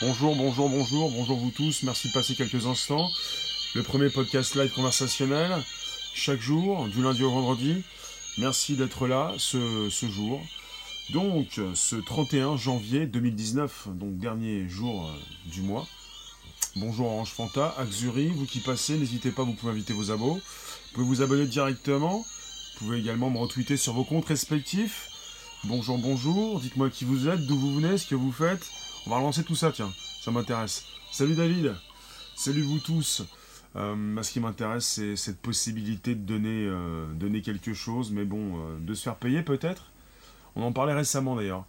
Bonjour, bonjour, bonjour, bonjour vous tous, merci de passer quelques instants. Le premier podcast live conversationnel, chaque jour, du lundi au vendredi. Merci d'être là ce, jour. Donc, ce 31 janvier 2019, donc dernier jour euh, du mois. Bonjour Orange Fanta, Axuri, vous qui passez, n'hésitez pas, vous pouvez inviter vos abos. Vous pouvez vous abonner directement. Vous pouvez également me retweeter sur vos comptes respectifs. Bonjour, bonjour, dites-moi qui vous êtes, d'où vous venez, ce que vous faites. On va relancer tout ça, tiens, ça m'intéresse. Salut David, salut vous tous. Euh, ce qui m'intéresse, c'est cette possibilité de donner, euh, donner quelque chose, mais bon, euh, de se faire payer peut-être. On en parlait récemment d'ailleurs.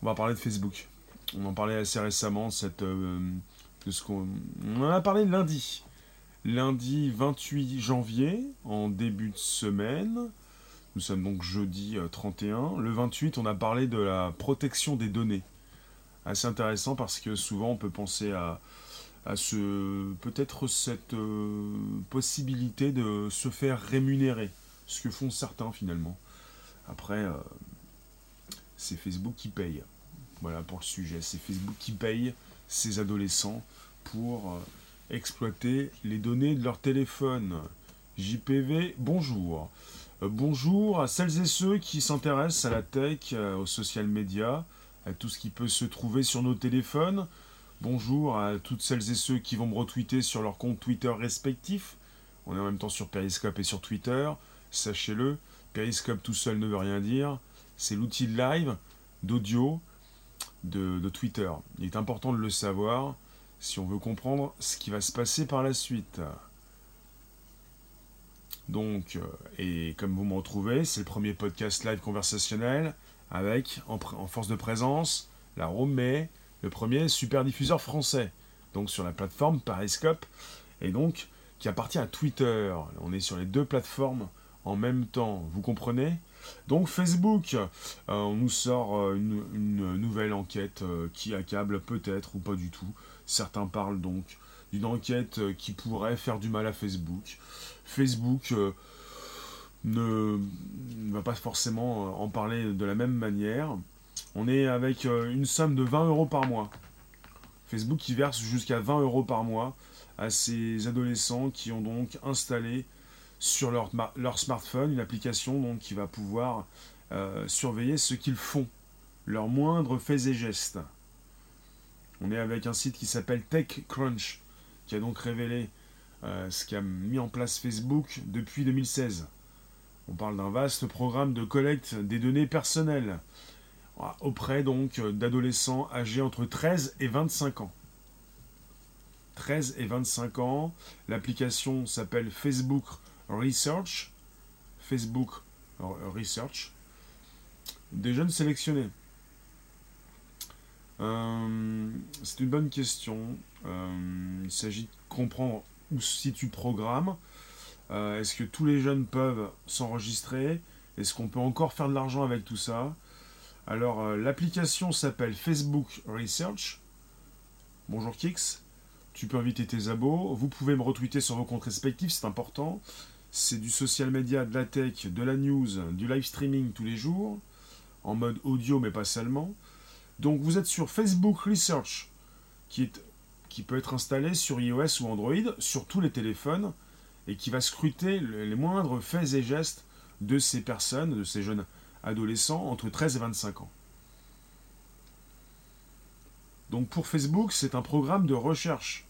On va parler de Facebook. On en parlait assez récemment, cette, de ce qu'on on en a parlé lundi. Lundi 28 janvier, en début de semaine. Nous sommes donc jeudi 31. Le 28, on a parlé de la protection des données. Assez intéressant parce que souvent on peut penser à, à ce peut-être cette euh, possibilité de se faire rémunérer, ce que font certains finalement. Après, euh, c'est Facebook qui paye. Voilà pour le sujet. C'est Facebook qui paye ces adolescents pour euh, exploiter les données de leur téléphone. JPV, bonjour. Bonjour à celles et ceux qui s'intéressent à la tech, aux social media, à tout ce qui peut se trouver sur nos téléphones. Bonjour à toutes celles et ceux qui vont me retweeter sur leurs comptes Twitter respectifs. On est en même temps sur Periscope et sur Twitter. Sachez-le, Periscope tout seul ne veut rien dire. C'est l'outil de live, d'audio, de, de Twitter. Il est important de le savoir si on veut comprendre ce qui va se passer par la suite. Donc, euh, et comme vous me retrouvez, c'est le premier podcast live conversationnel avec, en, force de présence, la Romée, le premier super diffuseur français, donc sur la plateforme Periscope, et donc qui appartient à Twitter. On est sur les deux plateformes en même temps, vous comprenez? Donc Facebook, euh, on nous sort euh, une, nouvelle enquête euh, qui accable peut-être ou pas du tout. Certains parlent donc d'une enquête qui pourrait faire du mal à Facebook. Facebook ne, va pas forcément euh, en parler de la même manière. On est avec euh, une somme de 20 euros par mois. Facebook qui verse jusqu'à 20 euros par mois à ces adolescents qui ont donc installé sur leur, ma- leur smartphone une application qui va pouvoir euh, surveiller ce qu'ils font, leurs moindres faits et gestes. On est avec un site qui s'appelle TechCrunch, qui a donc révélé ce qu'a mis en place Facebook depuis 2016. On parle d'un vaste programme de collecte des données personnelles ah, auprès donc d'adolescents âgés entre 13 et 25 ans. 13 et 25 ans, l'application s'appelle Facebook Research. Facebook Research. Des jeunes sélectionnés. Euh, c'est une bonne question. Euh, il s'agit de comprendre où se situe le programme. Euh, Est-ce que tous les jeunes peuvent s'enregistrer? Est-ce qu'on peut encore faire de l'argent avec tout ça? Alors, euh, l'application s'appelle Facebook Research. Bonjour Kix. Tu peux inviter tes abos. Vous pouvez me retweeter sur vos comptes respectifs, c'est important. C'est du social media, de la tech, de la news, du live streaming tous les jours, en mode audio mais pas seulement. Donc vous êtes sur Facebook Research, qui, peut être installé sur iOS ou Android, sur tous les téléphones, et qui va scruter le- les moindres faits et gestes de ces personnes, de ces jeunes adolescents entre 13 et 25 ans. Donc pour Facebook, c'est un programme de recherche.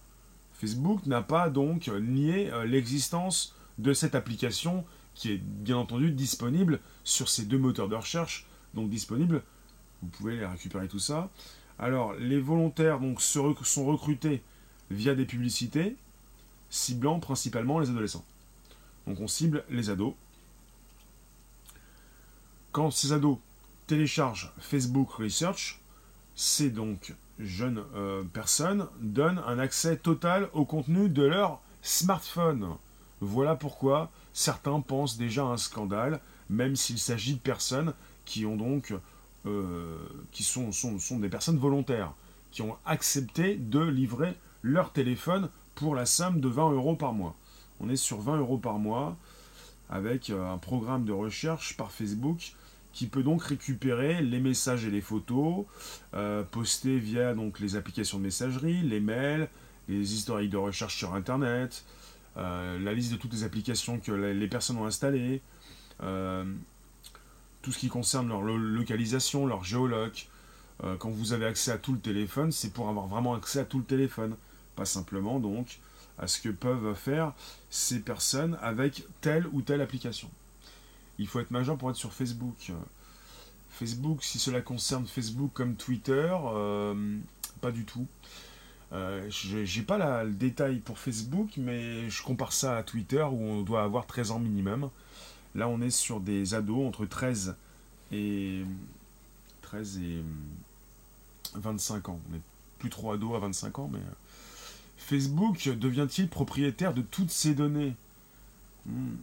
Facebook n'a pas donc nié euh, l'existence de cette application qui est bien entendu disponible sur ces deux moteurs de recherche, donc disponible, vous pouvez les récupérer tout ça. Alors les volontaires sont recrutés via des publicités ciblant principalement les adolescents. Donc on cible les ados. Quand ces ados téléchargent Facebook Research, ces donc jeunes euh, personnes donnent un accès total au contenu de leur smartphone. Voilà pourquoi certains pensent déjà à un scandale, même s'il s'agit de personnes qui ont euh, sont des personnes volontaires, qui ont accepté de livrer leur téléphone pour la somme de 20 euros par mois. On est sur 20 euros par mois avec euh, un programme de recherche par Facebook qui peut donc récupérer les messages et les photos euh, postés via donc, les applications de messagerie, les mails, les historiques de recherche sur Internet, euh, la liste de toutes les applications que les personnes ont installées, euh, tout ce qui concerne leur localisation, leur géoloc. quand vous avez accès à tout le téléphone, c'est pour avoir vraiment accès à tout le téléphone, pas simplement donc à ce que peuvent faire ces personnes avec telle ou telle application. Il faut être majeur pour être sur Facebook. Facebook, si cela concerne Facebook comme Twitter, euh, pas du tout. Euh, J'ai pas le détail pour Facebook, mais je compare ça à Twitter où on doit avoir 13 ans minimum. Là, on est sur des ados entre 13 et 13 et 25 ans. On n'est plus trop ados à 25 ans, mais euh, Facebook devient-il propriétaire de toutes ces données hmm.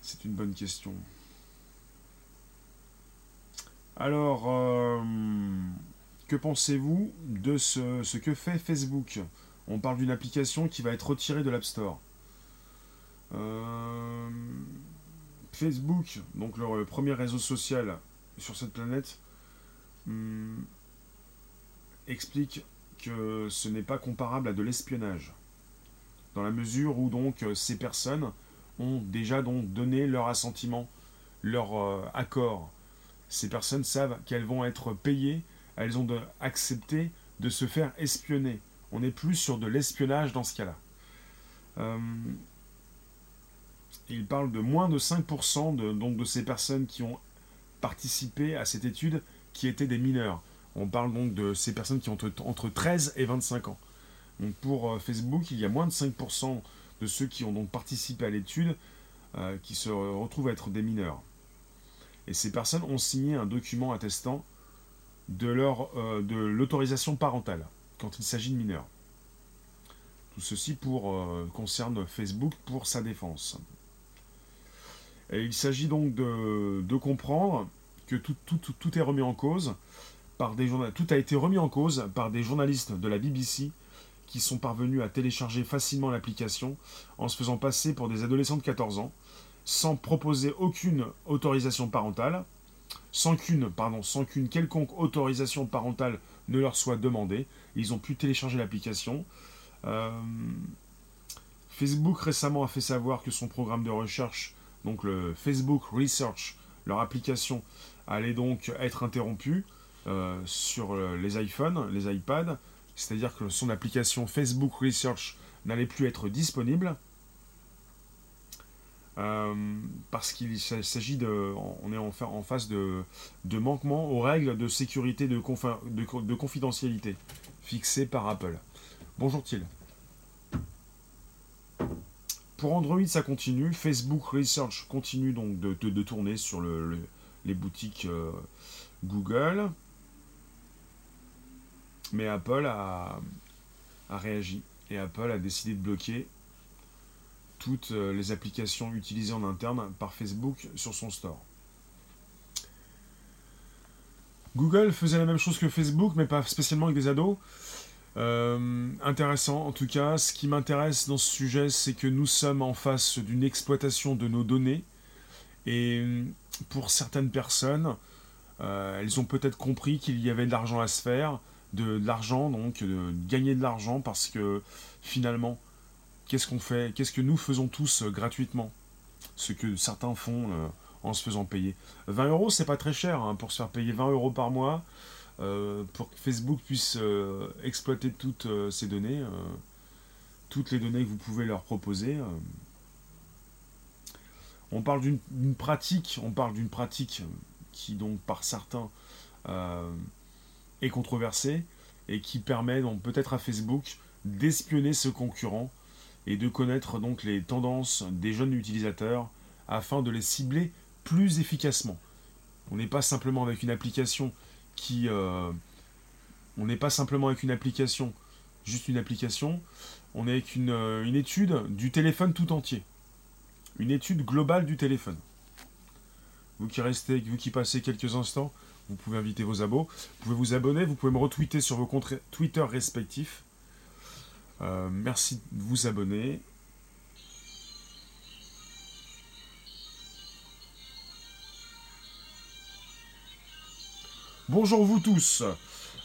C'est une bonne question. Alors, euh, que pensez-vous de ce, que fait Facebook? On parle d'une application qui va être retirée de l'App Store. Euh, Facebook, donc le, premier réseau social sur cette planète, hmm, explique ce n'est pas comparable à de l'espionnage. Dans la mesure où donc ces personnes ont déjà donc donné leur assentiment, leur euh, accord. Ces personnes savent qu'elles vont être payées, elles ont accepté de se faire espionner. On n'est plus sur de l'espionnage dans ce cas-là. Euh, il parle de moins de 5% de, donc de ces personnes qui ont participé à cette étude qui étaient des mineurs. On parle donc de ces personnes qui ont entre, 13 et 25 ans. Pour euh, Facebook, il y a moins de 5% de ceux qui ont donc participé à l'étude euh, qui se retrouvent à être des mineurs. Et ces personnes ont signé un document attestant de, euh, l'autorisation parentale quand il s'agit de mineurs. Tout ceci pour, concerne Facebook pour sa défense. Et il s'agit donc de, comprendre que tout, est remis en cause Tout a été remis en cause par des journalistes de la BBC qui sont parvenus à télécharger facilement l'application en se faisant passer pour des adolescents de 14 ans, sans proposer aucune autorisation parentale, sans qu'une, pardon, sans qu'une quelconque autorisation parentale ne leur soit demandée. Ils ont pu télécharger l'application. Euh, Facebook récemment a fait savoir que son programme de recherche, donc le Facebook Research, leur application, allait donc être interrompu. Euh, sur euh, les iPhones, les iPads, c'est-à-dire que son application Facebook Research n'allait plus être disponible. Euh, parce qu'il s'agit de. On est en, face de, de manquements aux règles de sécurité de, de, confidentialité fixées par Apple. Bonjour Thiel. Pour Android, ça continue. Facebook Research continue donc de, tourner sur le, les boutiques Google. Mais Apple a, réagi et Apple a décidé de bloquer toutes euh, les applications utilisées en interne par Facebook sur son store. Google faisait la même chose que Facebook, mais pas spécialement avec des ados. Euh, intéressant en tout cas. Ce qui m'intéresse dans ce sujet, c'est que nous sommes en face d'une exploitation de nos données. Et pour certaines personnes, euh, elles ont peut-être compris qu'il y avait de l'argent à se faire de, l'argent, donc de gagner de l'argent parce que finalement, qu'est-ce qu'on fait Qu'est-ce que nous faisons tous euh, gratuitement? Ce que certains font euh, en se faisant payer. 20 euros, c'est pas très cher hein, pour se faire payer 20 euros par mois euh, pour que Facebook puisse exploiter toutes ces données, toutes les données que vous pouvez leur proposer. On parle d'une pratique, on parle d'une pratique qui donc par certains est controversé et qui permet donc peut-être à Facebook d'espionner ce concurrent et de connaître donc les tendances des jeunes utilisateurs afin de les cibler plus efficacement. On n'est pas simplement avec une application qui... Euh, on n'est pas simplement avec une application, juste une application, on est avec une, euh, une étude du téléphone tout entier. Une étude globale du téléphone. Vous qui restez, vous qui passez quelques instants, vous pouvez inviter vos abos. Vous pouvez vous abonner, vous pouvez me retweeter sur vos comptes Twitter respectifs. Euh, merci de vous abonner. Bonjour vous tous.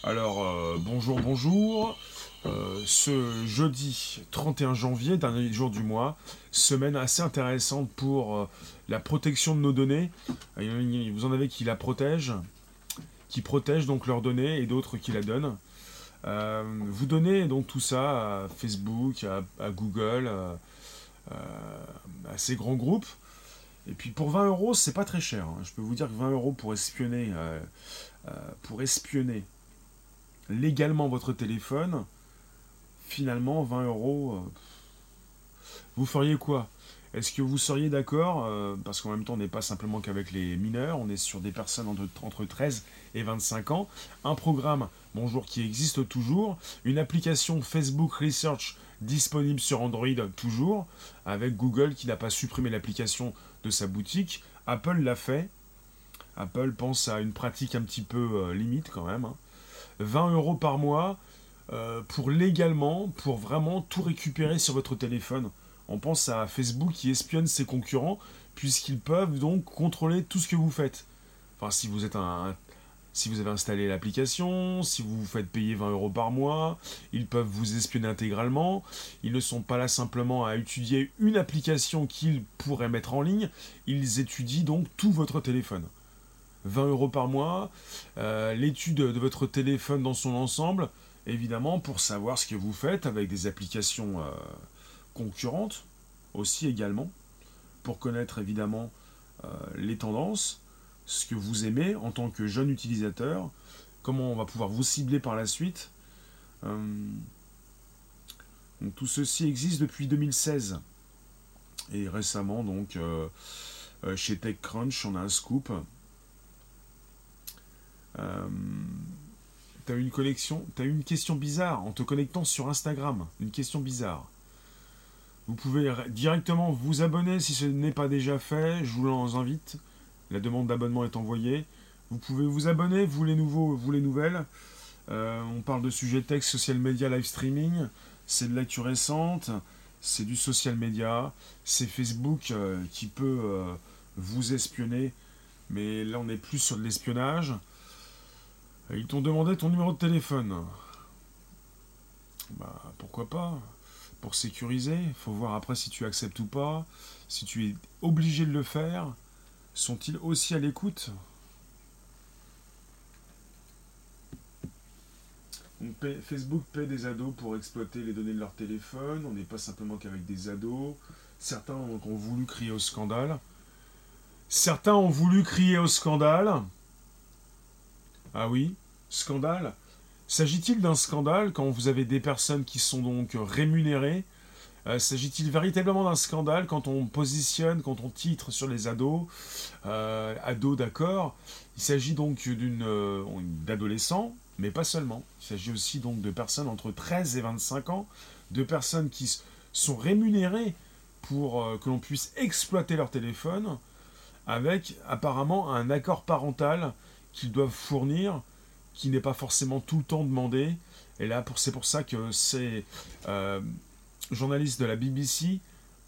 Alors, euh, bonjour, bonjour. Euh, ce jeudi 31 janvier, dernier jour du mois, semaine assez intéressante pour la protection de nos données. Vous en avez qui la protègent, qui protègent donc leurs données et d'autres qui la donnent. vous donnez donc tout ça à Facebook, à, Google, à ces grands groupes. Et puis pour 20 euros, c'est pas très cher. Hein. Je peux vous dire que 20 euros pour espionner, euh, euh, pour espionner légalement votre téléphone, finalement 20 euros, euh, vous feriez quoi? Est-ce que vous seriez d'accord Parce qu'en même temps, on n'est pas simplement qu'avec les mineurs, on est sur des personnes entre, entre 13 et 25 ans. Un programme, bonjour, qui existe toujours. Une application Facebook Research disponible sur Android toujours, avec Google qui n'a pas supprimé l'application de sa boutique. Apple l'a fait. Apple pense à une pratique un petit peu euh, limite quand même. 20 hein. euros par mois euh, pour légalement, pour vraiment tout récupérer sur votre téléphone. On pense à Facebook qui espionne ses concurrents puisqu'ils peuvent donc contrôler tout ce que vous faites. Enfin, si vous êtes un si vous avez installé l'application, si vous vous faites payer 20 euros par mois, ils peuvent vous espionner intégralement. Ils ne sont pas là simplement à étudier une application qu'ils pourraient mettre en ligne, ils étudient donc tout votre téléphone. 20 euros par mois, euh, l'étude de votre téléphone dans son ensemble, évidemment pour savoir ce que vous faites avec des applications euh, concurrentes aussi également, pour connaître évidemment euh, les tendances ce que vous aimez en tant que jeune utilisateur, comment on va pouvoir vous cibler par la suite. Euh, tout ceci existe depuis 2016. Et récemment, donc, euh, euh, chez TechCrunch, on a un scoop. t'as une collection, t'as une question bizarre en te connectant sur Instagram. Une question bizarre. Vous pouvez directement vous abonner si ce n'est pas déjà fait. Je vous en invite. La demande d'abonnement est envoyée. Vous pouvez vous abonner, vous les nouveaux, vous les nouvelles. Euh, on parle de sujets texte, social media, live streaming. C'est de l'actu récente. C'est du social media. C'est Facebook euh, qui peut euh, vous espionner. Mais là, on n'est plus sur de l'espionnage. Ils t'ont demandé ton numéro de téléphone. Bah, pourquoi pas? Pour sécuriser, il faut voir après si tu acceptes ou pas. Si tu es obligé de le faire. Sont-ils aussi à l'écoute? Facebook paie des ados pour exploiter les données de leur téléphone. On n'est pas simplement qu'avec des ados. Certains ont, voulu crier au scandale. Certains ont voulu crier au scandale. Ah oui, scandale. S'agit-il d'un scandale quand vous avez des personnes qui sont donc rémunérées? Euh, s'agit-il véritablement d'un scandale quand on positionne, quand on titre sur les ados? Euh, Ados, d'accord. Il s'agit donc d'une euh, d'adolescents, mais pas seulement. Il s'agit aussi donc de personnes entre 13 et 25 ans, de personnes qui sont rémunérées pour que l'on puisse exploiter leur téléphone, avec apparemment un accord parental qu'ils doivent fournir, qui n'est pas forcément tout le temps demandé. Et là, c'est pour ça que c'est journalistes de la BBC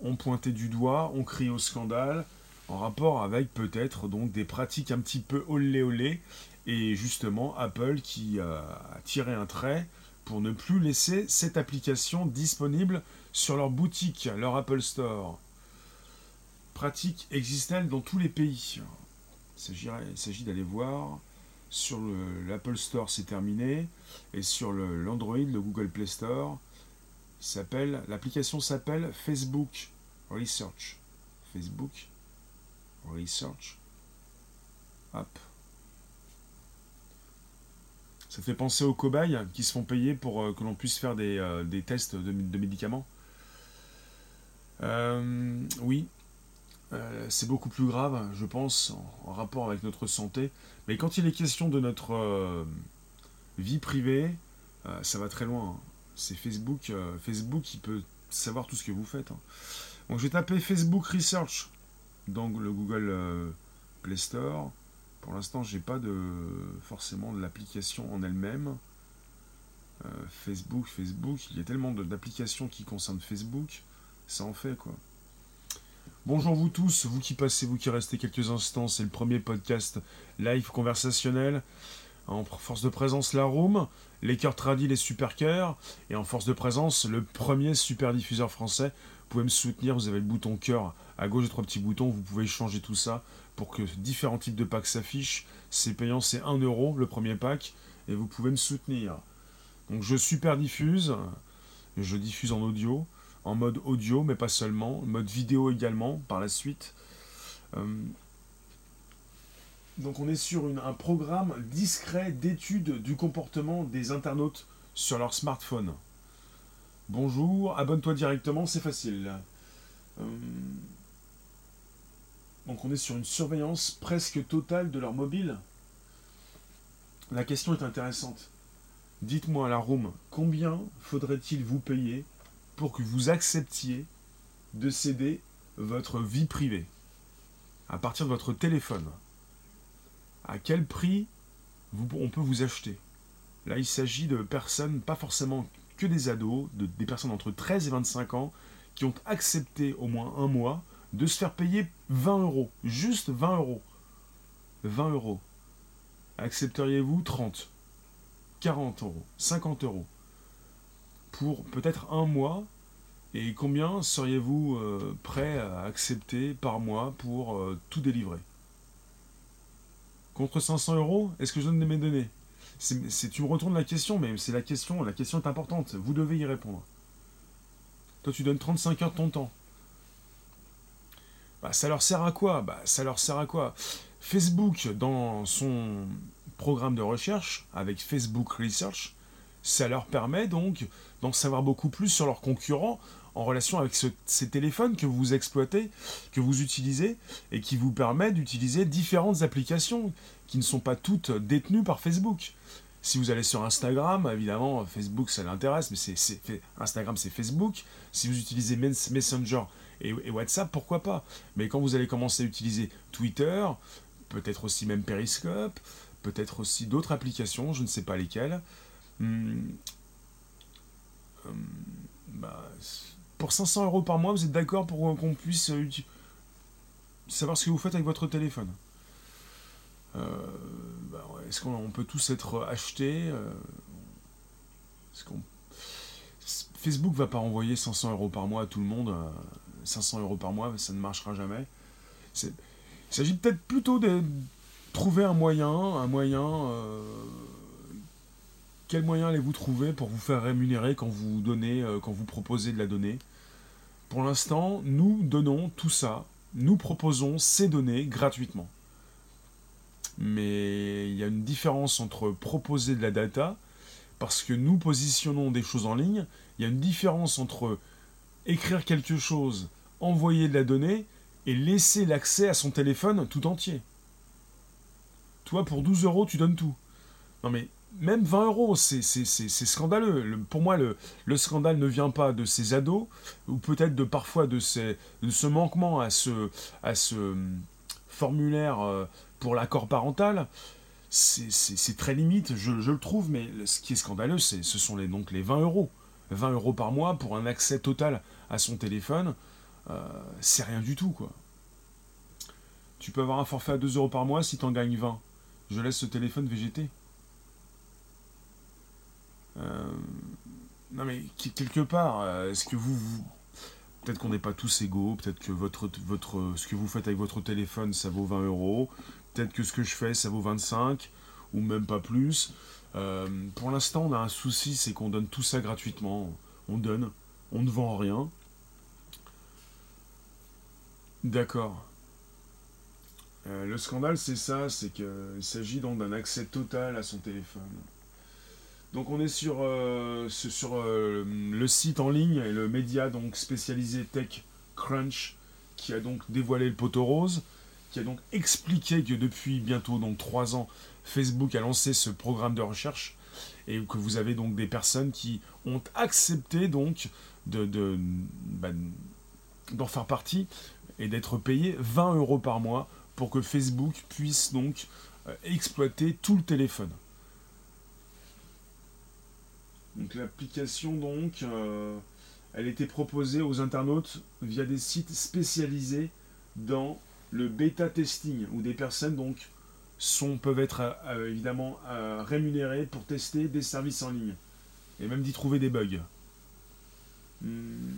ont pointé du doigt, ont crié au scandale en rapport avec peut-être donc des pratiques un petit peu olé olé et justement Apple qui a tiré un trait pour ne plus laisser cette application disponible sur leur boutique, leur Apple Store. Pratique existe-t-elle dans tous les pays Il s'agit d'aller voir sur l'Apple Store, c'est terminé, et sur l'Android, le Google Play Store, l'application s'appelle Facebook Research. Facebook Research. Hop. Ça fait penser aux cobayes qui se font payer pour euh, que l'on puisse faire des, euh, tests de, médicaments. Euh, oui, c'est beaucoup plus grave, je pense, en, rapport avec notre santé. Mais quand il est question de notre vie privée, ça va très loin. Hein c'est Facebook. Euh, Facebook, qui peut savoir tout ce que vous faites. Hein. Donc je vais taper Facebook Research dans le Google euh, Play Store. Pour l'instant, j'ai pas de forcément de l'application en elle-même. Euh, Facebook, Facebook, il y a tellement d'applications qui concernent Facebook, ça en fait quoi. Bonjour vous tous, vous qui passez, vous qui restez quelques instants, c'est le premier podcast live conversationnel En force de présence, la Room, les cœurs tradis, les super cœurs, et en force de présence, le premier super diffuseur français. Vous pouvez me soutenir, vous avez le bouton cœur à gauche, de trois petits boutons, vous pouvez changer tout ça pour que différents types de packs s'affichent. C'est payant, c'est 1 euro le premier pack, et vous pouvez me soutenir. Donc je super diffuse, je diffuse en audio, en mode audio, mais pas seulement, mode vidéo également par la suite. Euh, donc on est sur un programme discret d'étude du comportement des internautes sur leur smartphone. Bonjour, abonne-toi directement, c'est facile. Euh, donc on est sur une surveillance presque totale de leur mobile. La question est intéressante. Dites-moi à la room, combien faudrait-il vous payer pour que vous acceptiez de céder votre vie privée à partir de votre téléphone À quel prix on peut vous acheter? Là, il s'agit de personnes, pas forcément que des ados, de, des personnes entre 13 et 25 ans, qui ont accepté au moins un mois de se faire payer 20 euros. Juste 20 euros. 20 euros. Accepteriez-vous 30 40 euros, 50 euros? Pour peut-être un mois Et combien seriez-vous euh, prêt à accepter par mois pour euh, tout délivrer? Contre 500 euros? Est-ce que je donne mes données? C'est, Tu me retournes la question, mais c'est la question, la question est importante. Vous devez y répondre. Toi, tu donnes 35 heures de ton temps. Bah, ça leur sert à quoi? Bah, Ça leur sert à quoi? Facebook, dans son programme de recherche avec Facebook Research, ça leur permet donc d'en savoir beaucoup plus sur leurs concurrents en relation avec ces téléphones que vous exploitez, que vous utilisez, et qui vous permet d'utiliser différentes applications qui ne sont pas toutes détenues par Facebook. Si vous allez sur Instagram, évidemment, Facebook ça l'intéresse, mais c'est Instagram c'est Facebook. Si vous utilisez Messenger et, et, WhatsApp, pourquoi pas? Mais quand vous allez commencer à utiliser Twitter, peut-être aussi même Periscope, peut-être aussi d'autres applications, je ne sais pas lesquelles. Pour 500 euros par mois, vous êtes d'accord pour qu'on puisse euh, savoir ce que vous faites avec votre téléphone? Euh, bah, Est-ce qu'on peut tous être achetés euh, Facebook va pas envoyer 500 euros par mois à tout le monde. 500 euros par mois, ça ne marchera jamais. Il s'agit peut-être plutôt de trouver un moyen, un moyen. Quel moyen allez-vous trouver pour vous faire rémunérer quand vous donnez, euh, quand vous proposez de la donner Pour l'instant, nous donnons tout ça, nous proposons ces données gratuitement. Mais il y a une différence entre proposer de la data, parce que nous positionnons des choses en ligne, il y a une différence entre écrire quelque chose, envoyer de la donnée, et laisser l'accès à son téléphone tout entier. Toi, pour 12 euros, tu donnes tout. Non, mais même 20 euros, c'est scandaleux. pour moi, le, scandale ne vient pas de ces ados, ou peut-être de parfois de, ce manquement à ce, à ce hum, formulaire euh, pour l'accord parental. C'est très limite, je, le trouve, mais ce qui est scandaleux, ce sont les, donc les 20 euros. 20 euros par mois pour un accès total à son téléphone, euh, c'est rien du tout, quoi. Tu peux avoir un forfait à 2 euros par mois si tu en gagnes 20 je laisse ce téléphone végéter. Euh, non mais quelque part, euh, est-ce que vous, peut-être qu'on n'est pas tous égaux, peut-être que votre, votre, ce que vous faites avec votre téléphone, ça vaut 20 euros, peut-être que ce que je fais, ça vaut 25, ou même pas plus. Euh, pour l'instant, on a un souci, c'est qu'on donne tout ça gratuitement. On donne, on ne vend rien. D'accord. Le scandale, c'est ça, c'est qu'il s'agit donc d'un accès total à son téléphone. Donc on est sur, euh, euh, le site en ligne et le média donc spécialisé Tech Crunch qui a donc dévoilé le poteau rose, qui a donc expliqué que depuis bientôt donc trois ans, Facebook a lancé ce programme de recherche et que vous avez donc des personnes qui ont accepté donc bah, d'en faire partie et d'être payées 20 euros par mois pour que Facebook puisse donc euh, exploiter tout le téléphone. Donc l'application donc, euh, elle était proposée aux internautes via des sites spécialisés dans le bêta testing où des personnes donc sont, peuvent être évidemment rémunérés pour tester des services en ligne et même d'y trouver des bugs. Hmm.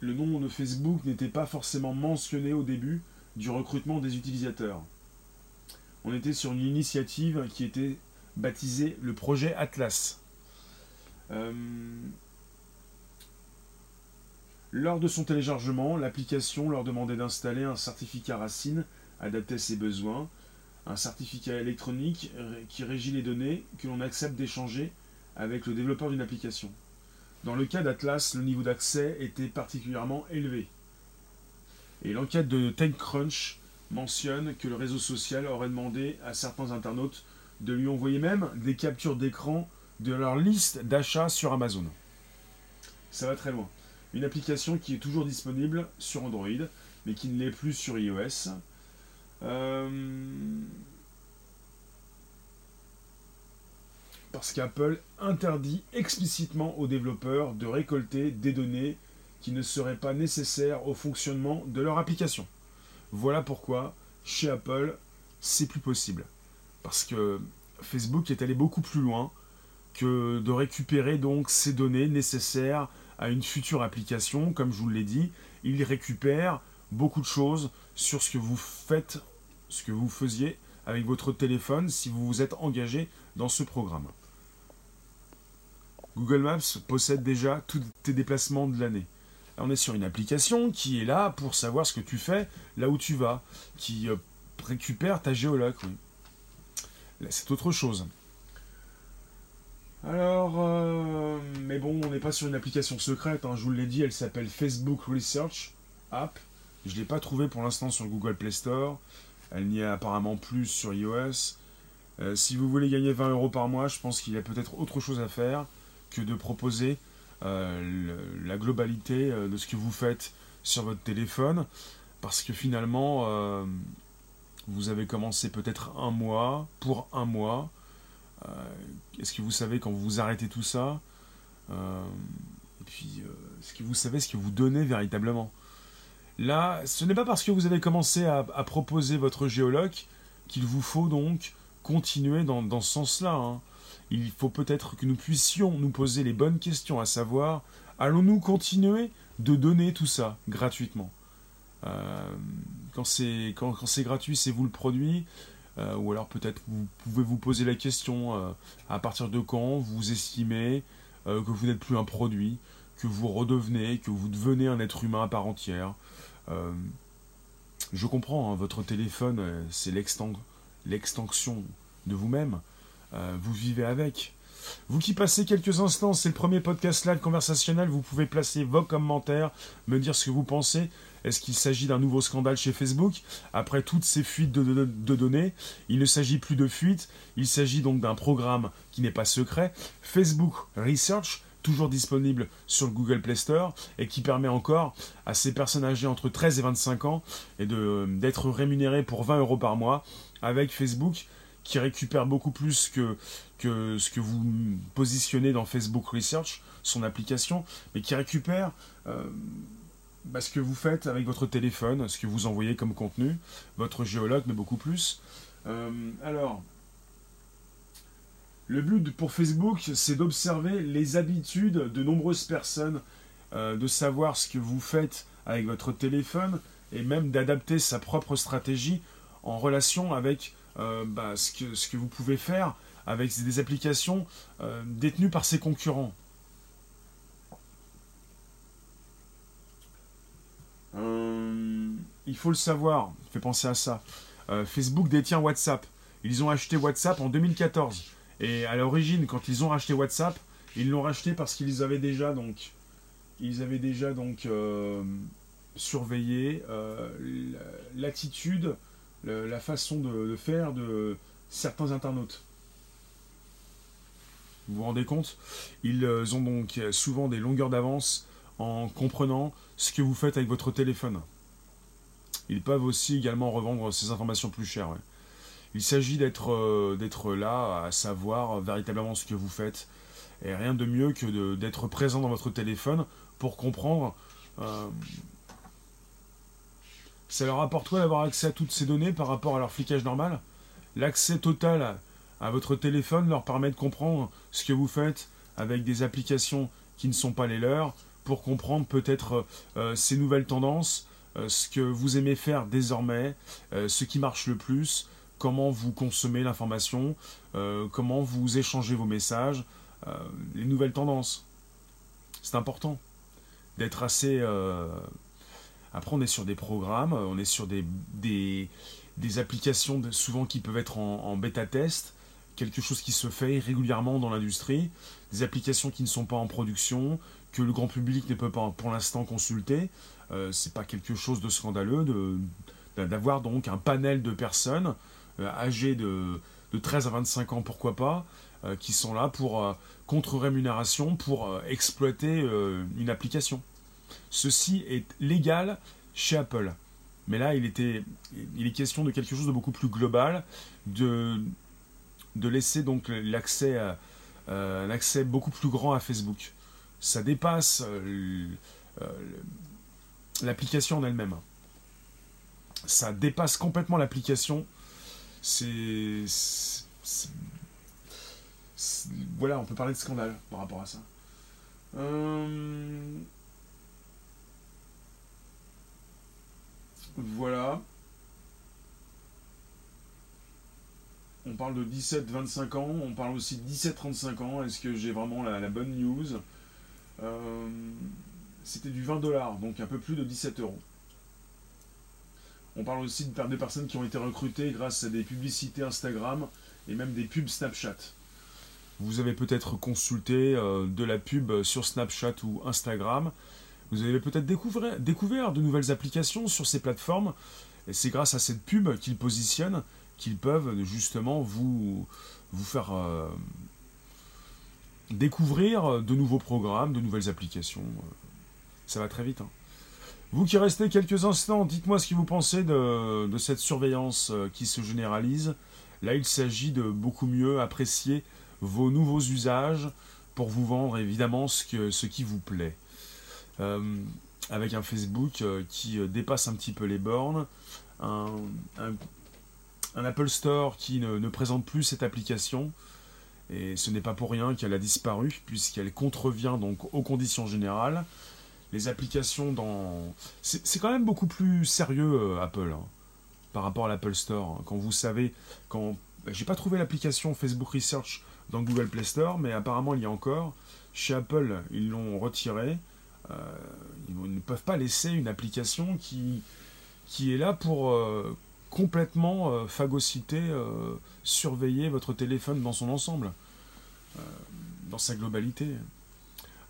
Le nom de Facebook n'était pas forcément mentionné au début du recrutement des utilisateurs. On était sur une initiative qui était baptisée le projet Atlas. Euh, lors de son téléchargement, l'application leur demandait d'installer un certificat racine adapté à ses besoins, un certificat électronique qui régit les données que l'on accepte d'échanger avec le développeur d'une application. Dans le cas d'Atlas, le niveau d'accès était particulièrement élevé. Et l'enquête de TechCrunch mentionne que le réseau social aurait demandé à certains internautes de lui envoyer même des captures d'écran de leur liste d'achats sur Amazon. Ça va très loin. Une application qui est toujours disponible sur Android, mais qui ne l'est plus sur iOS. Euh, parce qu'Apple interdit explicitement aux développeurs de récolter des données qui ne seraient pas nécessaires au fonctionnement de leur application. Voilà pourquoi chez Apple, c'est plus possible. Parce que Facebook est allé beaucoup plus loin que de récupérer donc ces données nécessaires à une future application. Comme je vous l'ai dit, il récupère beaucoup de choses sur ce que vous faites, ce que vous faisiez avec votre téléphone si vous vous êtes engagé dans ce programme. Google Maps possède déjà tous tes déplacements de l'année. On est sur une application qui est là pour savoir ce que tu fais là où tu vas, qui euh, récupère ta géologue. Là, c'est autre chose. Alors, euh, mais bon, on n'est pas sur une application secrète, hein. je vous l'ai dit, elle s'appelle Facebook Research App. Je ne l'ai pas trouvée pour l'instant sur Google Play Store. Elle n'y est apparemment plus sur iOS. Euh, si vous voulez gagner 20 euros par mois, je pense qu'il y a peut-être autre chose à faire que de proposer euh, la globalité de ce que vous faites sur votre téléphone. Parce que finalement, vous avez commencé peut-être un mois, pour un mois. Est-ce que vous savez quand vous arrêtez tout ça Et puis, est-ce que vous savez ce que vous donnez véritablement? Là, ce n'est pas parce que vous avez commencé à, proposer votre géologue qu'il vous faut donc continuer dans, dans ce sens-là. Hein il faut peut-être que nous puissions nous poser les bonnes questions, à savoir, allons-nous continuer de donner tout ça gratuitement? euh, Quand c'est gratuit, c'est vous le produit, euh, ou alors peut-être vous pouvez vous poser la question euh, à partir de quand vous estimez que vous n'êtes plus un produit, que vous redevenez, que vous devenez un être humain à part entière. je comprends, hein, votre téléphone, c'est l'extension de vous-même. Euh, vous vivez avec. Vous qui passez quelques instants, c'est le premier podcast live conversationnel, vous pouvez placer vos commentaires, me dire ce que vous pensez. Est-ce qu'il s'agit d'un nouveau scandale chez Facebook Après toutes ces fuites de, données, il ne s'agit plus de fuites, il s'agit donc d'un programme qui n'est pas secret, Facebook Research, toujours disponible sur le Google Play Store et qui permet encore à ces personnes âgées entre 13 et 25 ans et d'être rémunérées pour 20 euros par mois avec Facebook qui récupère beaucoup plus que, ce que vous positionnez dans Facebook Research, son application, mais qui récupère euh, bah, ce que vous faites avec votre téléphone, ce que vous envoyez comme contenu, votre géologue, mais beaucoup plus. Euh, alors, le but pour Facebook, c'est d'observer les habitudes de nombreuses personnes, euh, de savoir ce que vous faites avec votre téléphone, et même d'adapter sa propre stratégie en relation avec euh, bah, ce, que, vous pouvez faire avec des applications détenues par ses concurrents. Il faut le savoir, fait penser à ça. Facebook détient WhatsApp. Ils ont acheté WhatsApp en 2014. Et à l'origine, quand ils ont racheté WhatsApp, ils l'ont racheté parce qu'ils avaient déjà donc, déjà donc surveillé l'attitude la façon de, faire de certains internautes. Vous vous rendez compte? Ils euh, ont donc souvent des longueurs d'avance en comprenant ce que vous faites avec votre téléphone. Ils peuvent aussi également revendre ces informations plus chères. Il s'agit d'être euh, là, à savoir véritablement ce que vous faites. Et rien de mieux que d'être présent dans votre téléphone pour comprendre euh, Ça leur apporte quoi d'avoir accès à toutes ces données par rapport à leur flicage normal? L'accès total à votre téléphone leur permet de comprendre ce que vous faites avec des applications qui ne sont pas les leurs, pour comprendre peut-être euh, ces nouvelles tendances, ce que vous aimez faire désormais, euh, ce qui marche le plus, comment vous consommez l'information, comment vous échangez vos messages, les nouvelles tendances. C'est important d'être assez... Après, on est sur des programmes, on est sur des, applications souvent qui peuvent être en, en bêta-test, quelque chose qui se fait régulièrement dans l'industrie, des applications qui ne sont pas en production, que le grand public ne peut pas pour l'instant consulter. Euh, c'est pas quelque chose de scandaleux d'avoir donc un panel de personnes euh, âgées de, 13 à 25 ans, pourquoi pas, euh, qui sont là pour contre rémunération pour exploiter une application. Ceci est légal chez Apple. Mais là, il, était, il est question de quelque chose de beaucoup plus global, de, de laisser donc l'accès un accès beaucoup plus grand à Facebook ça dépasse l'application en elle-même. Ça dépasse complètement l'application. C'est. Voilà, on peut parler de scandale par rapport à ça. Euh, voilà. On parle de 17-25 ans, on parle aussi de 17-35 ans. Est-ce que j'ai vraiment la bonne news? Euh, c'était du 20 dollars, donc un peu plus de 17 euros. On parle aussi de des personnes qui ont été recrutées grâce à des publicités Instagram et même des pubs Snapchat. Vous avez peut-être consulté euh, de la pub sur Snapchat ou Instagram. Vous avez peut-être découvert, de nouvelles applications sur ces plateformes. Et c'est grâce à cette pub qu'ils positionnent qu'ils peuvent justement vous, vous faire euh, découvrir de nouveaux programmes, de nouvelles applications. Ça va très vite. Hein. Vous qui restez quelques instants, dites-moi ce que vous pensez de, cette surveillance euh, qui se généralise. Là, il s'agit de beaucoup mieux apprécier vos nouveaux usages pour vous vendre évidemment ce, qui vous plaît. Euh, avec un Facebook euh, qui dépasse un petit peu les bornes, un, Apple Store qui ne présente plus cette application, et ce n'est pas pour rien qu'elle a disparu, puisqu'elle contrevient donc aux conditions générales. Les applications dans... C'est quand même beaucoup plus sérieux, euh, Apple, hein, par rapport à l'Apple Store. Hein. Quand vous savez, quand... Bah, j'ai pas trouvé l'application Facebook Research dans Google Play Store, mais apparemment il y a encore. Chez Apple, ils l'ont retiré. Euh, ils ne peuvent pas laisser une application qui, qui est là pour euh, complètement phagocyter, surveiller votre téléphone dans son ensemble, dans sa globalité.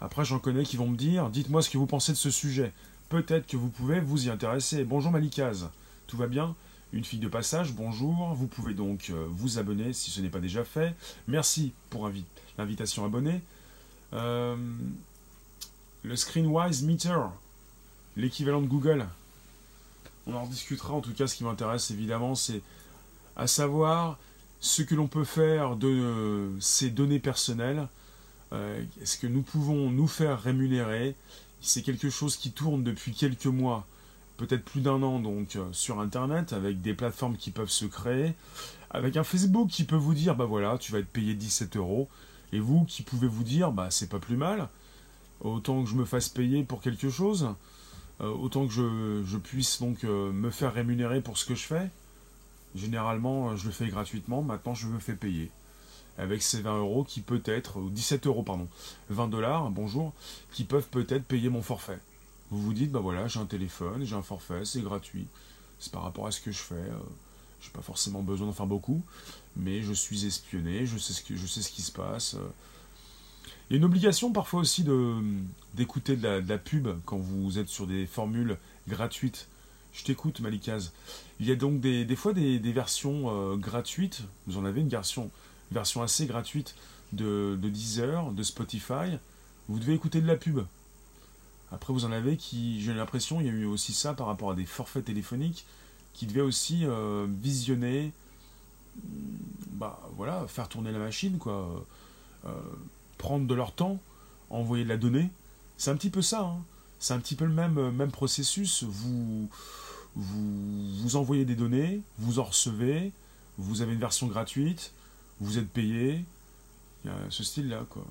Après, j'en connais qui vont me dire Dites-moi ce que vous pensez de ce sujet. Peut-être que vous pouvez vous y intéresser. Bonjour Malikaz, tout va bien? Une fille de passage, bonjour. Vous pouvez donc vous abonner si ce n'est pas déjà fait. Merci pour l'invitation abonnée. le Screenwise Meter, l'équivalent de Google, on en discutera. En tout cas, ce qui m'intéresse évidemment, c'est à savoir ce que l'on peut faire de ces données personnelles. Euh, est-ce que nous pouvons nous faire rémunérer? C'est quelque chose qui tourne depuis quelques mois, peut-être plus d'un an donc euh, sur Internet, avec des plateformes qui peuvent se créer, avec un Facebook qui peut vous dire bah voilà, tu vas être payé 17 euros, et vous qui pouvez vous dire bah c'est pas plus mal, autant que je me fasse payer pour quelque chose. Euh, autant que je, puisse donc me faire rémunérer pour ce que je fais. Généralement, je le fais gratuitement. Maintenant, je me fais payer avec ces 20 euros qui peut-être, ou 17 euros pardon, 20 dollars, bonjour, qui peuvent peut-être payer mon forfait. Vous vous dites, bah voilà, j'ai un téléphone, j'ai un forfait, c'est gratuit. C'est par rapport à ce que je fais. Je n'ai pas forcément besoin d'en faire beaucoup, mais je suis espionné, je sais ce, que, je sais ce qui se passe. Il y a une obligation parfois aussi d'écouter de, la pub quand vous êtes sur des formules gratuites. Je t'écoute, Malikaz. Il y a donc des, fois des, versions euh, gratuites. Vous en avez une version, version assez gratuite de, de Deezer, de Spotify. Vous devez écouter de la pub. Après, vous en avez qui, j'ai l'impression, il y a eu aussi ça par rapport à des forfaits téléphoniques qui devaient aussi euh, visionner, bah voilà, faire tourner la machine, quoi. Euh, prendre de leur temps, envoyer de la donnée. C'est un petit peu ça. Hein. C'est un petit peu le même, même processus. Vous, vous, vous envoyez des données, vous en recevez, vous avez une version gratuite, vous êtes payé. Il y a ce style-là, quoi.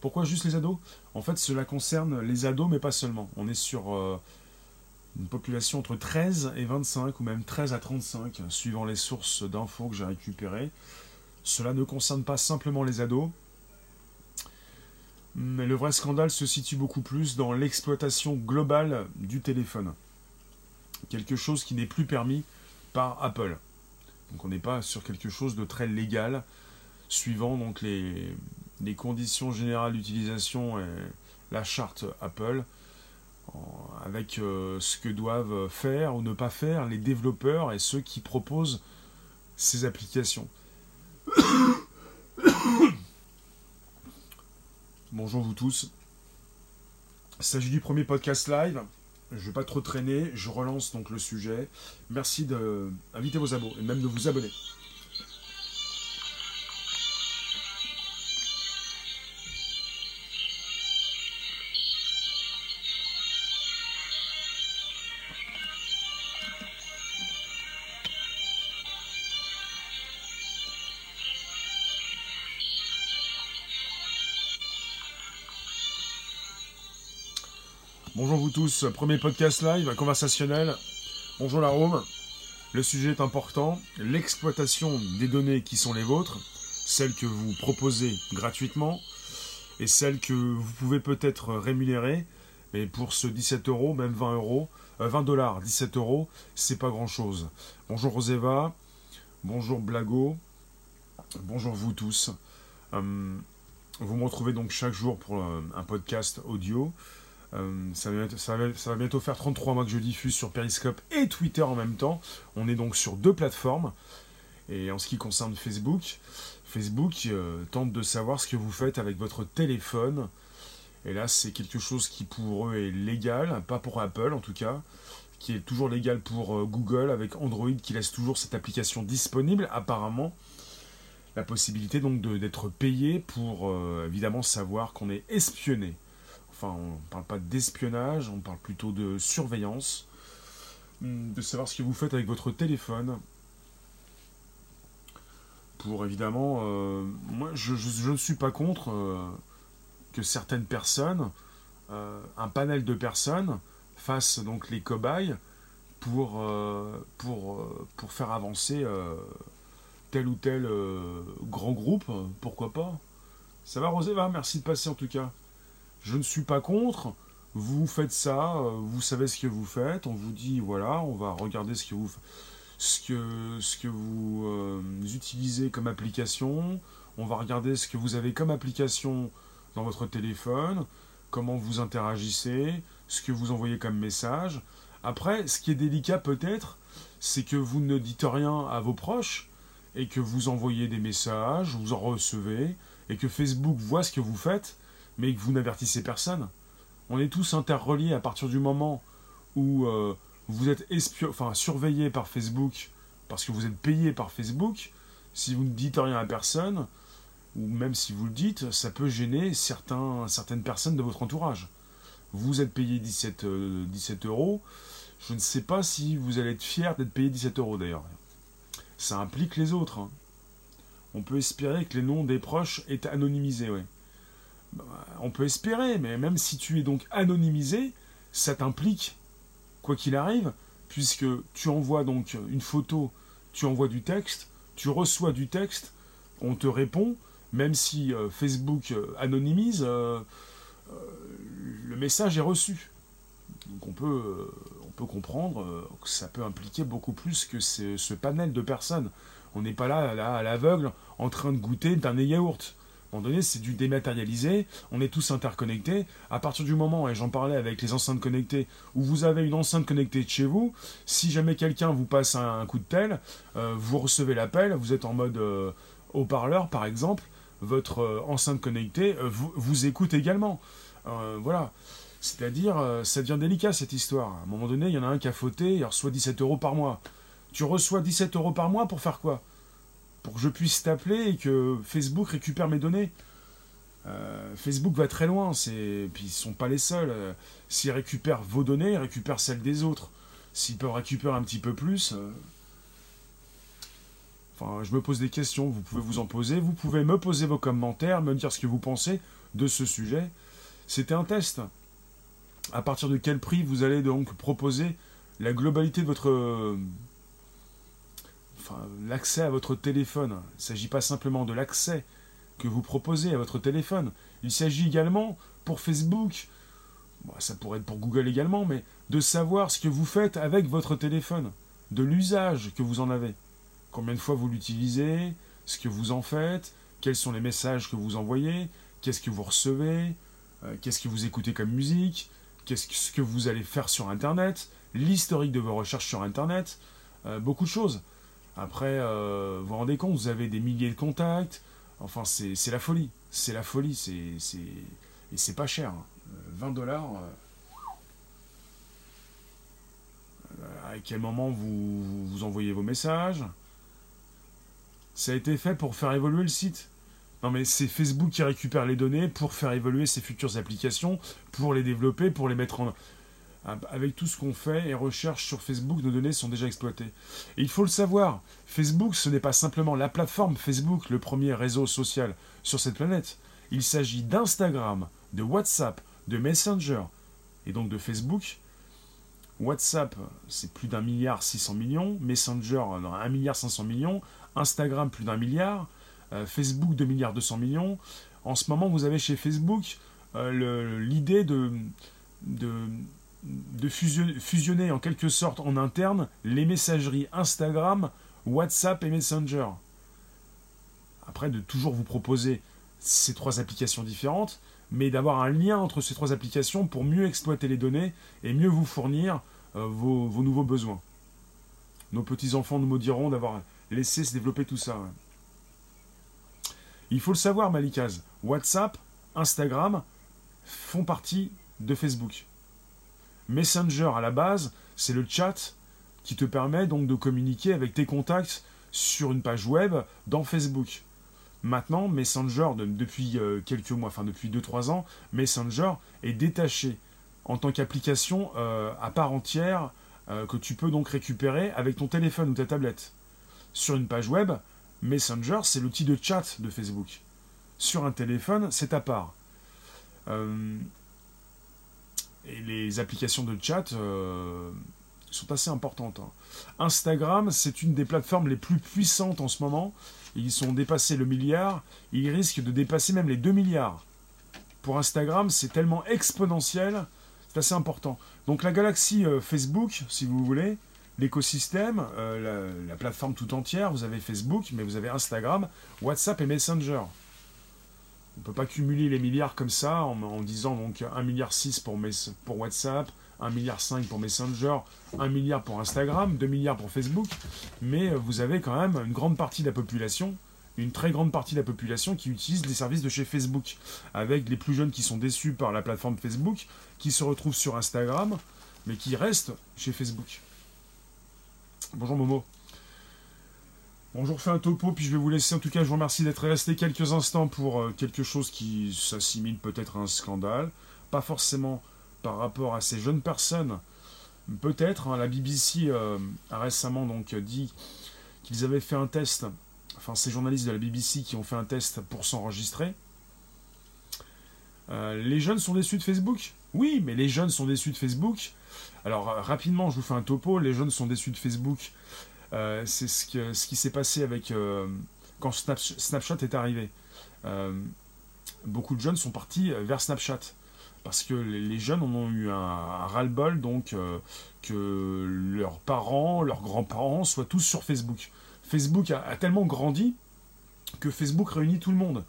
Pourquoi juste les ados? En fait, cela concerne les ados, mais pas seulement. On est sur euh, une population entre 13 et 25, ou même 13 à 35, suivant les sources d'infos que j'ai récupérées. Cela ne concerne pas simplement les ados, mais le vrai scandale se situe beaucoup plus dans l'exploitation globale du téléphone. Quelque chose qui n'est plus permis par Apple. Donc on n'est pas sur quelque chose de très légal, suivant donc les, conditions générales d'utilisation et la charte Apple, avec euh, ce que doivent faire ou ne pas faire les développeurs et ceux qui proposent ces applications. Bonjour vous tous. Il s'agit du premier podcast live. Je ne vais pas trop traîner, je relance donc le sujet. Merci d'inviter vos abos et même de vous abonner. Bonjour vous tous, premier podcast live, conversationnel. Bonjour la Rome. Le sujet est important, l'exploitation des données qui sont les vôtres, celles que vous proposez gratuitement et celles que vous pouvez peut-être rémunérer. Mais pour ce 17 euros, même 20 euros, 20 euh, dollars, 17 euros, c'est pas grand chose. Bonjour Roseva, bonjour Blago, bonjour vous tous. Euh, vous me retrouvez donc chaque jour pour euh, un podcast audio. Euh, ça, va, bientôt faire 33 mois que je diffuse sur Periscope et Twitter en même temps. On est donc sur deux plateformes. Et en ce qui concerne Facebook, Facebook euh, tente de savoir ce que vous faites avec votre téléphone. Et là, c'est quelque chose qui pour eux est légal, pas pour Apple en tout cas, qui est toujours légal pour euh, Google avec Android qui laisse toujours cette application disponible apparemment. La possibilité donc d'être payé pour évidemment savoir qu'on est espionné. Enfin, on ne parle pas d'espionnage, on parle plutôt de surveillance, hmm, de savoir ce que vous faites avec votre téléphone. Pour évidemment, euh, moi je, ne suis pas contre euh, que certaines personnes, euh, un panel de personnes, fassent donc les cobayes pour, faire avancer tel ou tel grand groupe, pourquoi pas. Ça va Rosé va, merci de passer en tout cas je ne suis pas contre. Vous faites ça, euh, vous savez ce que vous faites. On vous dit voilà, on va regarder ce que vous, euh, utilisez comme application. On va regarder ce que vous avez comme application dans votre téléphone, comment vous interagissez, ce que vous envoyez comme message. Après, ce qui est délicat peut-être, c'est que vous ne dites rien à vos proches et que vous envoyez des messages, vous en recevez, et que Facebook voit ce que vous faites mais que vous n'avertissez personne. On est tous interreliés à partir du moment où euh, vous êtes enfin, surveillé par Facebook parce que vous êtes payé par Facebook. Si vous ne dites rien à personne, ou même si vous le dites, ça peut gêner certains, certaines personnes de votre entourage. Vous êtes payé 17, 17 euh, euros. Je ne sais pas si vous allez être fier d'être payé 17 euros d'ailleurs. Ça implique les autres. Hein. On peut espérer que les noms des proches aient anonymisés, ouais. Bah, on peut espérer, mais même si tu es donc anonymisé, ça t'implique, quoi qu'il arrive, puisque tu envoies donc une photo, tu envoies du texte, tu reçois du texte, on te répond, même si euh, Facebook euh, anonymise, euh, le message est reçu. Donc on peut, on peut comprendre que ça peut impliquer beaucoup plus que ce, panel de personnes. On n'est pas là, là à l'aveugle en train de goûter d'un yaourt un moment donné, c'est du dématérialisé, on est tous interconnectés. À partir du moment, et j'en parlais avec les enceintes connectées, où vous avez une enceinte connectée de chez vous, si jamais quelqu'un vous passe un, coup de tel, euh, vous recevez l'appel, vous êtes en mode euh, haut-parleur par exemple, votre euh, enceinte connectée vous, vous, écoute également. voilà. C'est-à-dire, ça devient délicat cette histoire. À un moment donné, il y en a un qui a fauté, il reçoit 17 euros par mois. Tu reçois 17 euros par mois pour faire quoi? Pour que je puisse t'appeler et que Facebook récupère mes données. Euh, Facebook va très loin, c'est puis ils sont pas les seuls. Euh, s'ils récupèrent vos données, ils récupèrent celles des autres. s'ils peuvent récupérer un petit peu plus. Enfin, je me pose des questions, vous pouvez vous en poser, vous pouvez me poser vos commentaires, me dire ce que vous pensez de ce sujet. C'était un test. À partir de quel prix vous allez donc proposer la globalité de votre... L'accès à votre téléphone. Il ne s'agit pas simplement de l'accès que vous proposez à votre téléphone. Il s'agit également pour Facebook, ça pourrait être pour Google également, mais de savoir ce que vous faites avec votre téléphone, de l'usage que vous en avez. Combien de fois vous l'utilisez, ce que vous en faites, quels sont les messages que vous envoyez, qu'est-ce que vous recevez, euh, qu'est-ce que vous écoutez comme musique, qu'est-ce que vous allez faire sur Internet, l'historique de vos recherches sur Internet, euh, beaucoup de choses. Après, euh, vous vous rendez compte, vous avez des milliers de contacts, enfin c'est la folie, c'est la folie, c'est et c'est pas cher. 20 hein. dollars. à quel moment vous, vous envoyez vos messages Ça a été fait pour faire évoluer le site. Non mais c'est Facebook qui récupère les données pour faire évoluer ses futures applications, pour les développer, pour les mettre en... Avec tout ce qu'on fait et recherche sur Facebook, nos données sont déjà exploitées. Et il faut le savoir, Facebook, ce n'est pas simplement la plateforme Facebook, le premier réseau social sur cette planète. Il s'agit d'Instagram, de WhatsApp, de Messenger et donc de Facebook. WhatsApp, c'est plus d'un milliard 600 millions. Messenger, un milliard 500 millions. Instagram, plus d'un milliard. Euh, Facebook 2 milliards 200 millions. En ce moment, vous avez chez Facebook euh, l'idée de, fusionner, en quelque sorte en interne les messageries Instagram, WhatsApp et Messenger. Après, de toujours vous proposer ces trois applications différentes, mais d'avoir un lien entre ces trois applications pour mieux exploiter les données et mieux vous fournir euh, vos, nouveaux besoins. Nos petits-enfants nous maudiront d'avoir laissé se développer tout ça. Il faut le savoir, Malikaz, WhatsApp, Instagram font partie de Facebook. Messenger, à la base, c'est le chat qui te permet donc de communiquer avec tes contacts sur une page web dans Facebook. Maintenant, Messenger, depuis euh, quelques mois, enfin depuis 2-3 ans, Messenger est détaché en tant qu'application euh, à part entière euh, que tu peux donc récupérer avec ton téléphone ou ta tablette. Sur une page web, Messenger, c'est l'outil de chat de Facebook. Sur un téléphone, c'est à part. Et les applications de chat euh, sont assez importantes. Hein. Instagram, c'est une des plateformes les plus puissantes en ce moment. Ils sont dépassés le milliard. Ils risquent de dépasser même les 2 milliards. Pour Instagram, c'est tellement exponentiel, c'est assez important. Donc la galaxie euh, Facebook, si vous voulez, l'écosystème, euh, la, plateforme tout entière, vous avez Facebook, mais vous avez Instagram, WhatsApp et Messenger. On ne peut pas cumuler les milliards comme ça en, disant donc 1,6 milliard pour, pour WhatsApp, 1,5 milliard pour Messenger, 1 milliard pour Instagram, 2 milliards pour Facebook, mais vous avez quand même une grande partie de la population, une très grande partie de la population qui utilise les services de chez Facebook, avec les plus jeunes qui sont déçus par la plateforme Facebook, qui se retrouvent sur Instagram, mais qui restent chez Facebook. Bonjour Momo. Bonjour, je fais un topo, puis je vais vous laisser. En tout cas, je vous remercie d'être resté quelques instants pour euh, quelque chose qui s'assimile peut-être à un scandale. Pas forcément par rapport à ces jeunes personnes. Peut-être, hein, la BBC euh, a récemment donc dit qu'ils avaient fait un test, enfin ces journalistes de la BBC qui ont fait un test pour s'enregistrer. Euh, les jeunes sont déçus de Facebook? Oui, mais les jeunes sont déçus de Facebook alors rapidement, je vous fais un topo. Les jeunes sont déçus de Facebook. Euh, c'est ce, qui s'est passé avec euh, quand Snapchat est arrivé. beaucoup de jeunes sont partis vers Snapchat parce que les, jeunes en ont eu un, ras-le-bol donc que leurs parents, leurs grands-parents soient tous sur Facebook. Facebook a, tellement grandi que Facebook réunit tout le monde,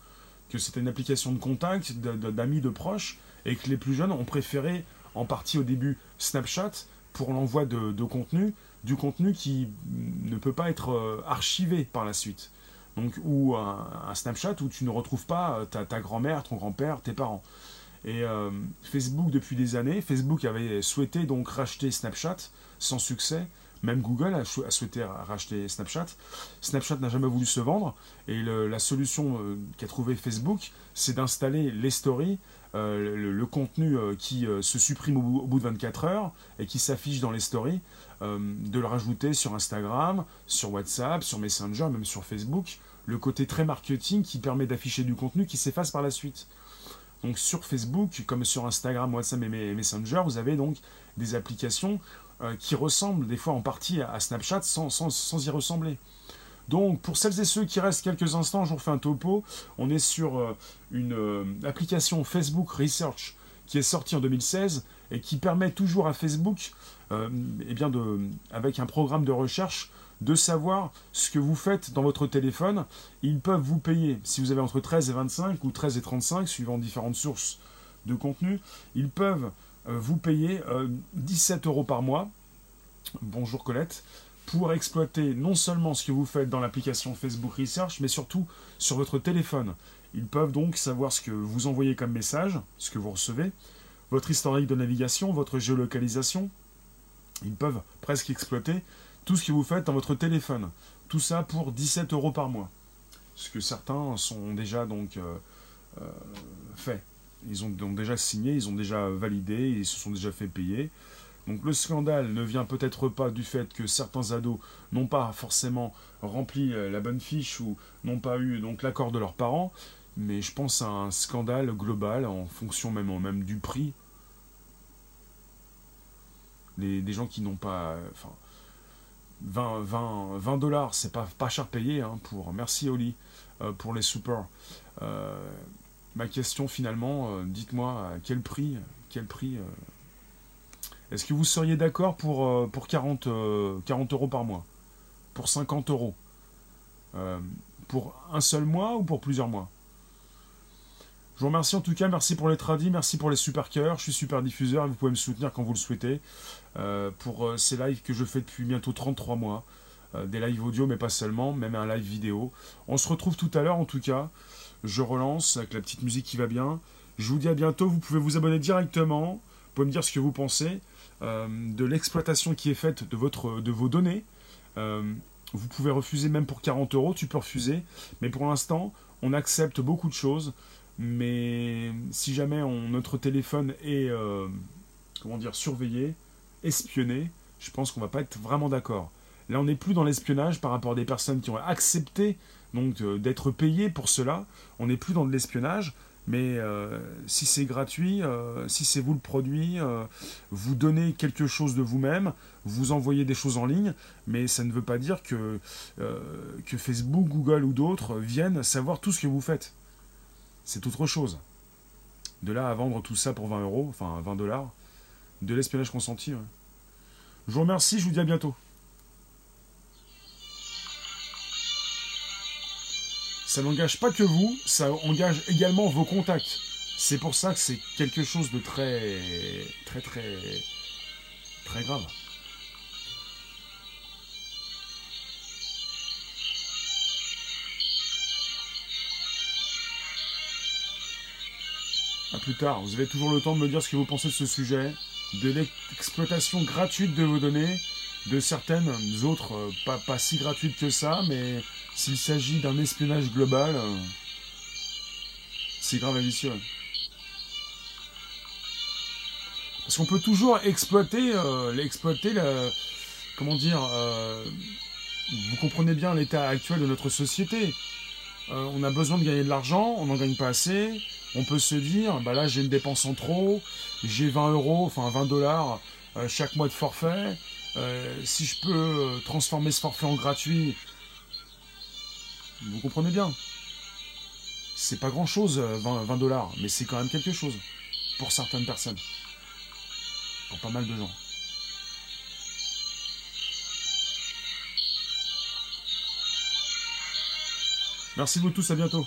que c'était une application de contact, d'amis, de proches, et que les plus jeunes ont préféré en partie au début Snapchat pour l'envoi de, contenu, du contenu qui ne peut pas être euh, archivé par la suite. Donc, ou un, Snapchat où tu ne retrouves pas euh, ta, grand-mère, ton grand-père, tes parents. Et euh, Facebook, depuis des années, Facebook avait souhaité donc racheter Snapchat sans succès. Même Google a, souhaité racheter Snapchat. Snapchat n'a jamais voulu se vendre. Et la solution qu'a trouvé Facebook, c'est d'installer les stories le, contenu qui se supprime au bout, de 24 heures et qui s'affiche dans les stories de le rajouter sur Instagram, sur WhatsApp, sur Messenger, même sur Facebook. Le côté très marketing qui permet d'afficher du contenu qui s'efface par la suite. Donc sur Facebook, comme sur Instagram, WhatsApp et Messenger, vous avez donc des applications euh, qui ressemblent des fois en partie à Snapchat sans, y ressembler. Donc pour celles et ceux qui restent quelques instants, je vous refais un topo. On est sur euh, une euh, application Facebook Research qui est sortie en 2016 et qui permet toujours à Facebook, eh bien de, avec un programme de recherche, de savoir ce que vous faites dans votre téléphone. Ils peuvent vous payer, si vous avez entre 13 et 25 ou 13 et 35, suivant différentes sources de contenu, ils peuvent euh, vous payer 17 euh, euros par mois. Bonjour Colette pour exploiter non seulement ce que vous faites dans l'application Facebook Research, mais surtout sur votre téléphone. Ils peuvent donc savoir ce que vous envoyez comme message, ce que vous recevez, votre historique de navigation, votre géolocalisation. Ils peuvent presque exploiter tout ce que vous faites dans votre téléphone. Tout ça pour 17 euros par mois. Ce que certains sont déjà donc euh, euh, fait. Ils ont, déjà signé, ils ont déjà validé, ils se sont déjà fait payer. Donc le scandale ne vient peut-être pas du fait que certains ados n'ont pas forcément rempli euh, la bonne fiche ou n'ont pas eu donc l'accord de leurs parents, mais je pense à un scandale global en fonction même, du prix. Les, des gens qui n'ont pas, 20, 20, 20 dollars, c'est pas, cher payé hein. Merci Oli euh, pour les super. Euh, ma question finalement, euh, dites-moi quel prix, quel prix. Est-ce que vous seriez d'accord pour, pour 40, 40 euros par mois? Pour 50 euros? Pour un seul mois ou pour plusieurs mois? Je vous remercie en tout cas, merci pour les tradis, merci pour les super cœurs. Je suis super diffuseur et vous pouvez me soutenir quand vous le souhaitez euh, pour euh, ces lives que je fais depuis bientôt 33 mois. Euh, des lives audio, mais pas seulement, même un live vidéo. On se retrouve tout à l'heure en tout cas. Je relance avec la petite musique qui va bien. Je vous dis à bientôt. Vous pouvez vous abonner directement. Vous pouvez me dire ce que vous pensez de l'exploitation qui est faite de, vos données. vous pouvez refuser même pour 40 euros. Tu peux refuser. Mais pour l'instant, on accepte beaucoup de choses. Mais si jamais notre téléphone est euh, comment dire, surveillé, espionné, je pense qu'on va pas être vraiment d'accord. Là, on n'est plus dans l'espionnage par rapport à des personnes qui ont accepté donc euh, d'être payées pour cela. On n'est plus dans de l'espionnage. Mais euh, si c'est gratuit, si c'est vous le produit, vous donnez quelque chose de vous-même, vous envoyez des choses en ligne, mais ça ne veut pas dire que, que Facebook, Google ou d'autres viennent savoir tout ce que vous faites c'est autre chose. De là à vendre tout ça pour 20 euros, enfin 20 dollars, de l'espionnage consenti. Je vous remercie, je vous dis à bientôt. Ça n'engage pas que vous, ça engage également vos contacts. C'est pour ça que c'est quelque chose de très, très, très, très grave. Plus tard. Vous avez toujours le temps de me dire ce que vous pensez de ce sujet, de l'exploitation gratuite de vos données, de certaines autres euh, pas, si gratuites que ça, mais s'il s'agit d'un espionnage global, euh, c'est grave et vicieux. Parce qu'on peut toujours exploiter, euh, exploiter comment dire, vous comprenez bien l'état actuel de notre société. on a besoin de gagner de l'argent, on n'en gagne pas assez on peut se dire, bah là j'ai une dépense en trop, j'ai 20 euros, enfin 20 dollars euh, chaque mois de forfait. Euh, si je peux euh, transformer ce forfait en gratuit, vous comprenez bien. C'est pas grand chose, 20 dollars, mais c'est quand même quelque chose pour certaines personnes, pour pas mal de gens. Merci vous tous, à bientôt.